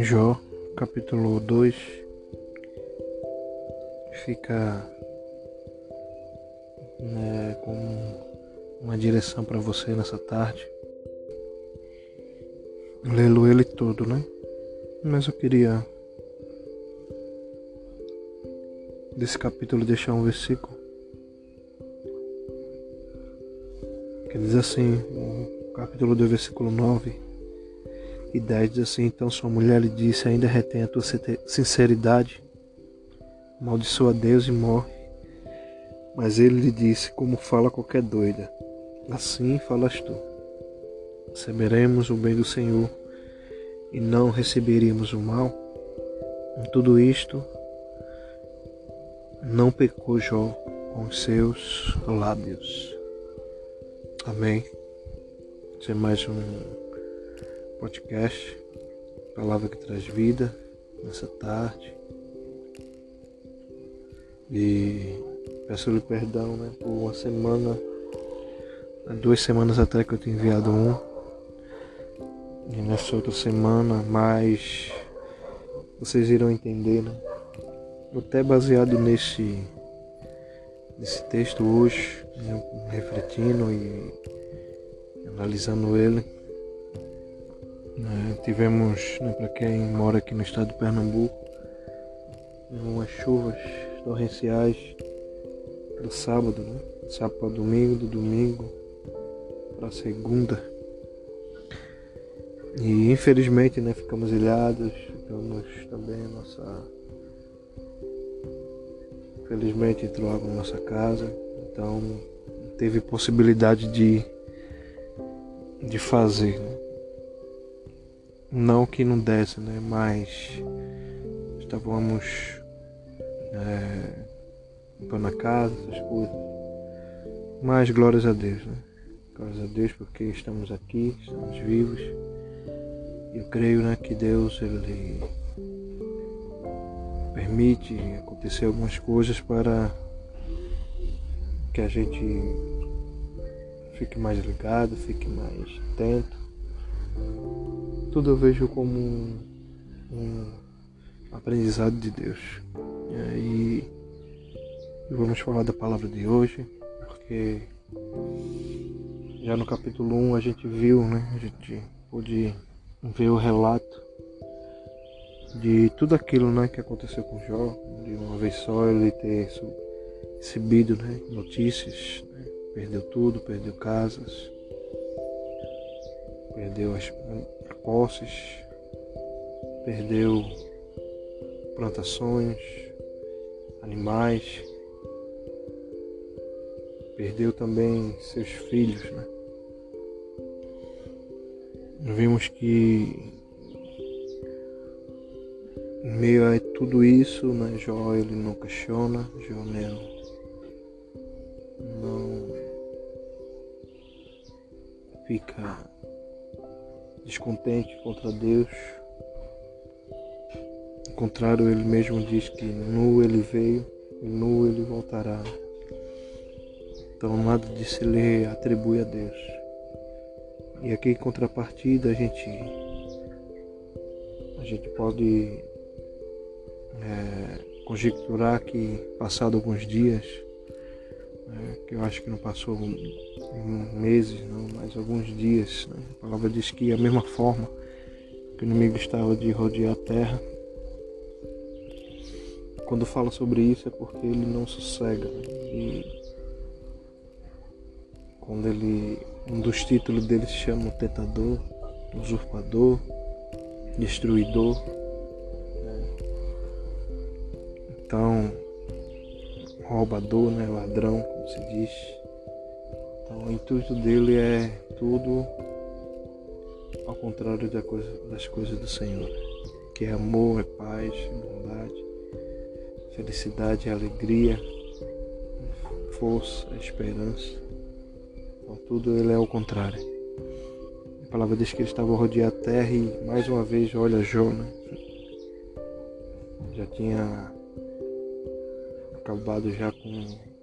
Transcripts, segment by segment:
Jó, capítulo 2, fica né, uma direção para você nessa tarde. Lê-lo ele todo, né? Mas eu queria desse capítulo deixar um versículo que diz assim, o capítulo 2, versículo 9 e 10 diz assim: Então sua mulher lhe disse: Ainda retém a tua sinceridade, amaldiçoa Deus e morre. Mas ele lhe disse: Como fala qualquer doida, assim falas tu. Receberemos o bem do Senhor e não receberíamos o mal. Em tudo isto, não pecou Jó com os seus lábios. Amém. Esse é mais um podcast, palavra que traz vida nessa tarde. E peço-lhe perdão né, por uma semana, duas semanas atrás que eu tinha enviado um. E nessa outra semana, mais vocês irão entender, né? Até baseado nesse, nesse texto hoje, né, refletindo e analisando ele. Né, tivemos, né, para quem mora aqui no estado de Pernambuco, umas chuvas torrenciais do sábado, né? Sábado para domingo, do domingo para segunda. E infelizmente né, ficamos ilhados, ficamos também nossa. Infelizmente entrou água na nossa casa, então teve possibilidade de, de fazer. Né? Não que não desse, né? Mas estávamos é, limpando a casa, essas coisas. Mas glórias a Deus, né? Glórias a Deus porque estamos aqui, estamos vivos. Eu creio né, que Deus ele permite acontecer algumas coisas para que a gente fique mais ligado, fique mais atento tudo eu vejo como um, um aprendizado de Deus. E aí vamos falar da palavra de hoje, porque já no capítulo 1 a gente viu, né? A gente pôde ver o relato de tudo aquilo né, que aconteceu com Jó, de uma vez só ele ter recebido né, notícias, né, perdeu tudo, perdeu casas, perdeu as posses, perdeu plantações, animais, perdeu também seus filhos, né? Vimos que meio a tudo isso, né, Jó ele não questiona, Jó não, não fica descontente contra Deus. Ao contrário, ele mesmo diz que nu ele veio e nu ele voltará. Então nada disso ele atribui a Deus. E aqui em contrapartida a gente a gente pode é, conjecturar que passado alguns dias, né, que eu acho que não passou meses, não, mas alguns dias. Né? A palavra diz que a mesma forma que o inimigo estava de rodear a terra, quando fala sobre isso é porque ele não sossega. Né? E quando ele. Um dos títulos dele se chama tentador, usurpador, destruidor. Né? Então, roubador, né? ladrão, como se diz. Então, o intuito dele é tudo ao contrário da coisa, das coisas do Senhor, que é amor, é paz, é bondade, felicidade, é alegria, força, esperança. Então, tudo ele é ao contrário. A palavra diz que ele estava rodeando a terra e mais uma vez olha Jó, né? Já tinha acabado já com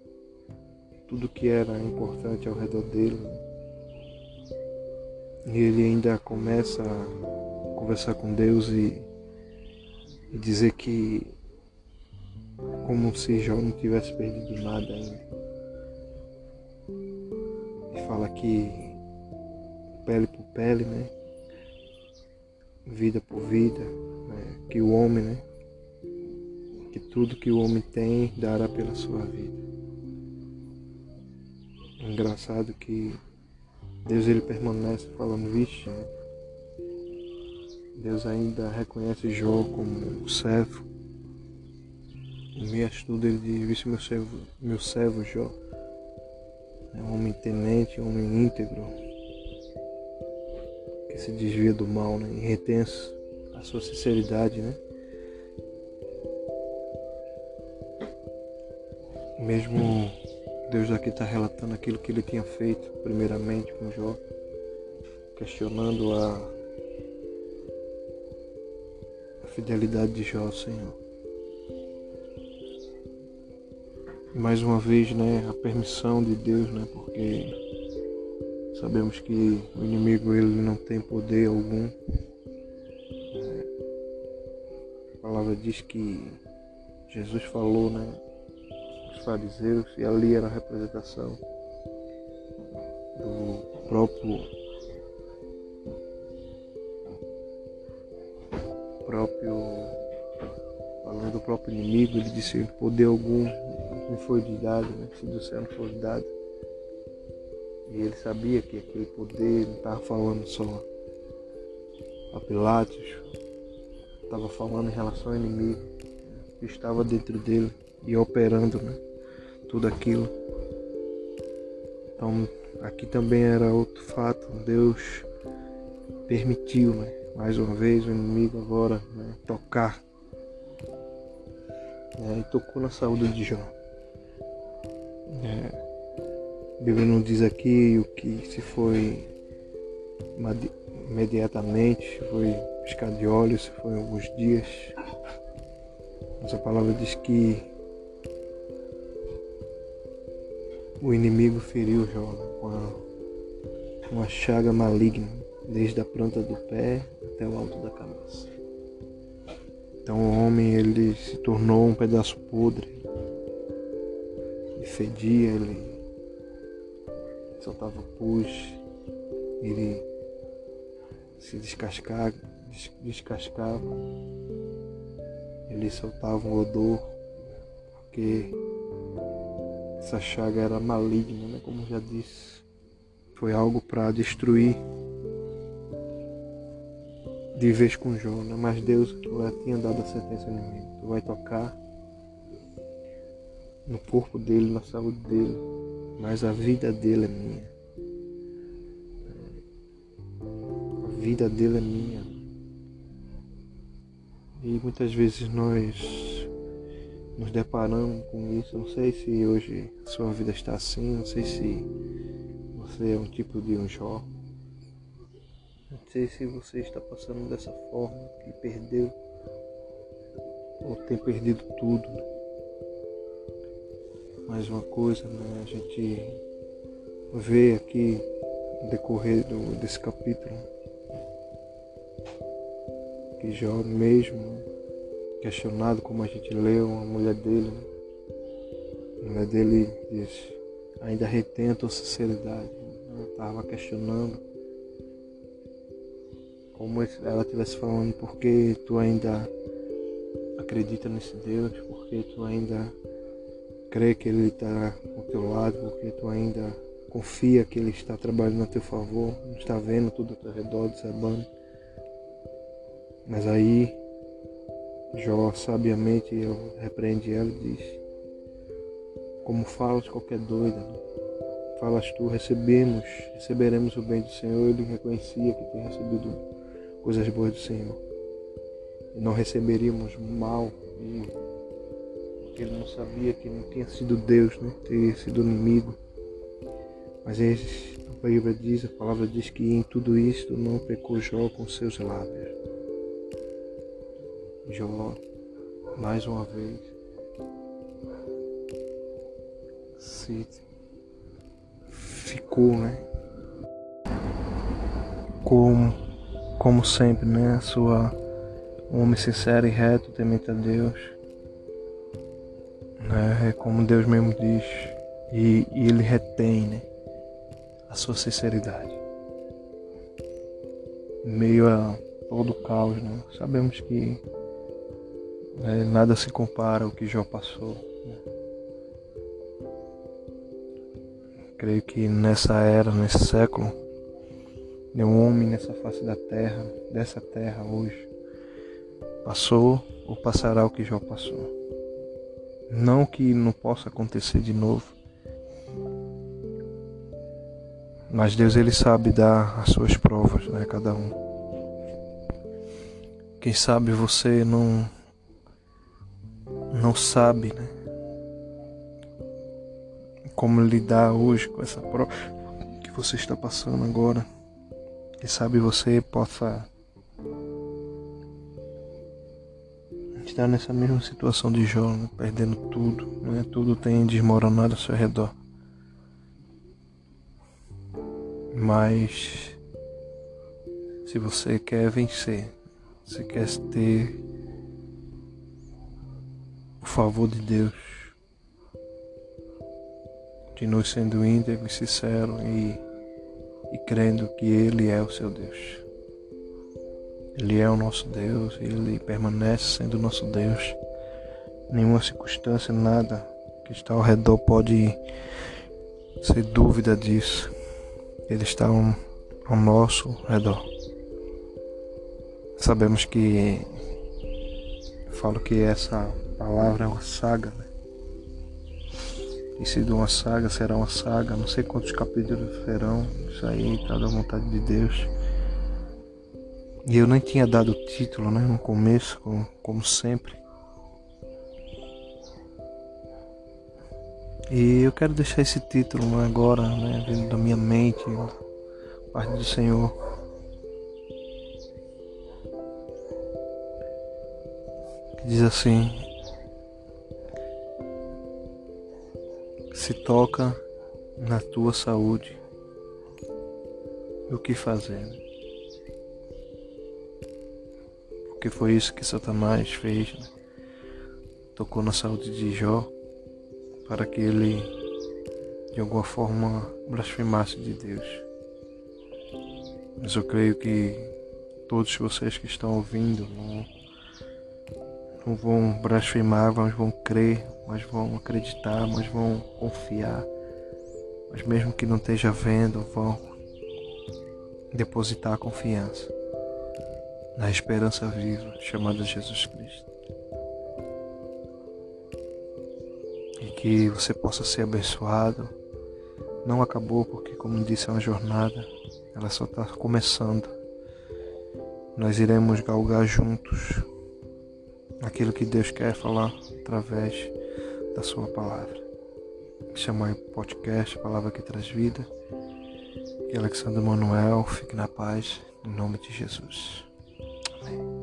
tudo que era importante ao redor dele. E ele ainda começa a conversar com Deus e e dizer que como se Jó não tivesse perdido nada ainda. E fala que pele por pele, né? Vida por vida, né? que o homem, né? Que tudo que o homem tem dará pela sua vida. Engraçado que Deus ele permanece falando, vixe? Deus ainda reconhece Jó como servo. Em meio a tudo ele diz, vixe meu servo, meu servo Jó. É um homem tenente, um homem íntegro, que se desvia do mal, né? E retém a sua sinceridade, né? Mesmo Deus aqui está relatando aquilo que ele tinha feito, primeiramente com Jó, questionando a, a fidelidade de Jó ao Senhor. Mais uma vez, né, a permissão de Deus, né, porque sabemos que o inimigo ele não tem poder algum. A palavra diz que Jesus falou, né, fariseus e ali era a representação do próprio próprio falando do próprio inimigo, ele disse poder algum me foi dado, né? se do céu não foi dado. E ele sabia que aquele poder não estava falando só a Pilatos, estava falando em relação ao inimigo que estava dentro dele e operando, né? tudo aquilo. Então aqui também era outro fato, Deus permitiu, né? mais uma vez o inimigo agora né? tocar. É, e tocou na saúde de Jó. É, a Bíblia não diz aqui o que se foi imediatamente, foi piscar de olhos, foi alguns dias. Mas a palavra diz que O inimigo feriu Jó com uma chaga maligna, desde a planta do pé até o alto da cabeça. Então o homem ele se tornou um pedaço podre, ele fedia, ele soltava pus, ele se descascava, descascava, ele soltava um odor, porque essa chaga era maligna, né? como já disse. Foi algo para destruir de vez com Jó, né? mas Deus já tinha dado a sentença ao inimigo. Tu vai tocar no corpo dele, na saúde dele, mas a vida dele é minha. A vida dele é minha. E muitas vezes nós nos deparamos com isso. Não sei se hoje sua vida está assim, não sei se você é um tipo de um Jó. Não sei se você está passando dessa forma, que perdeu ou tem perdido tudo. Mais uma coisa, né? A gente vê aqui no decorrer do, desse capítulo que Jó mesmo questionado, como a gente leu, a mulher dele. Né? A mulher dele disse, ainda retém a tua sinceridade. Ela estava questionando como ela estivesse falando, porque tu ainda acredita nesse Deus, porque tu ainda crê que Ele está ao teu lado, porque tu ainda confia que Ele está trabalhando a teu favor, não está vendo tudo ao teu redor, observando. Mas aí Jó sabiamente repreende ela e diz: Como falas qualquer doida, falas tu, recebemos, receberemos o bem do Senhor. Ele reconhecia que tinha recebido coisas boas do Senhor. E não receberíamos mal, porque ele não sabia que não tinha sido Deus, né? ter sido inimigo. Mas a Bíblia diz, a palavra diz que em tudo isto não pecou Jó com seus lábios. Jó, mais uma vez, se ficou, né? Como, como sempre, né? A sua Um homem sincero e reto, temente a Deus. Né? É como Deus mesmo diz. E, e ele retém né? a sua sinceridade. Meio a todo o caos, né? sabemos que né, nada se compara ao que Jó passou. Né? Creio que nessa era, nesse século, nenhum homem nessa face da terra, dessa terra hoje, passou ou passará o que Jó passou. Não que não possa acontecer de novo, mas Deus ele sabe dar as suas provas, né, cada um. Quem sabe você não não sabe, né? Como lidar hoje com essa prova que você está passando agora. Quem sabe você possa estar nessa mesma situação de Jó, né? perdendo tudo, né? tudo tem desmoronado ao seu redor. Mas se você quer vencer, se quer ter favor de Deus, continue sendo íntegro e sincero e e crendo que Ele é o seu Deus. Ele é o nosso Deus, Ele permanece sendo o nosso Deus. Nenhuma circunstância, nada que está ao redor pode ser dúvida disso. Ele está ao nosso redor. Sabemos que falo que essa palavra é uma saga, né? E se de uma saga será uma saga, não sei quantos capítulos serão, isso aí tá da vontade de Deus. E eu nem tinha dado o título, né, no começo, como, como sempre. E eu quero deixar esse título agora, né, vindo da minha mente, parte do Senhor. Que diz assim: se toca na tua saúde, o que fazer? Porque foi isso que Satanás fez, né? tocou na saúde de Jó para que ele de alguma forma blasfemasse de Deus. Mas eu creio que todos vocês que estão ouvindo não, não vão blasfemar, mas vão crer mas vão acreditar, mas vão confiar, mas mesmo que não esteja vendo, vão depositar a confiança na esperança viva chamada Jesus Cristo. E que você possa ser abençoado. Não acabou, porque, como disse, é uma jornada, ela só está começando. Nós iremos galgar juntos aquilo que Deus quer falar através da Sua palavra. Chama o podcast Palavra que Traz Vida. E Alexandre Manuel, fique na paz, em nome de Jesus. Amém.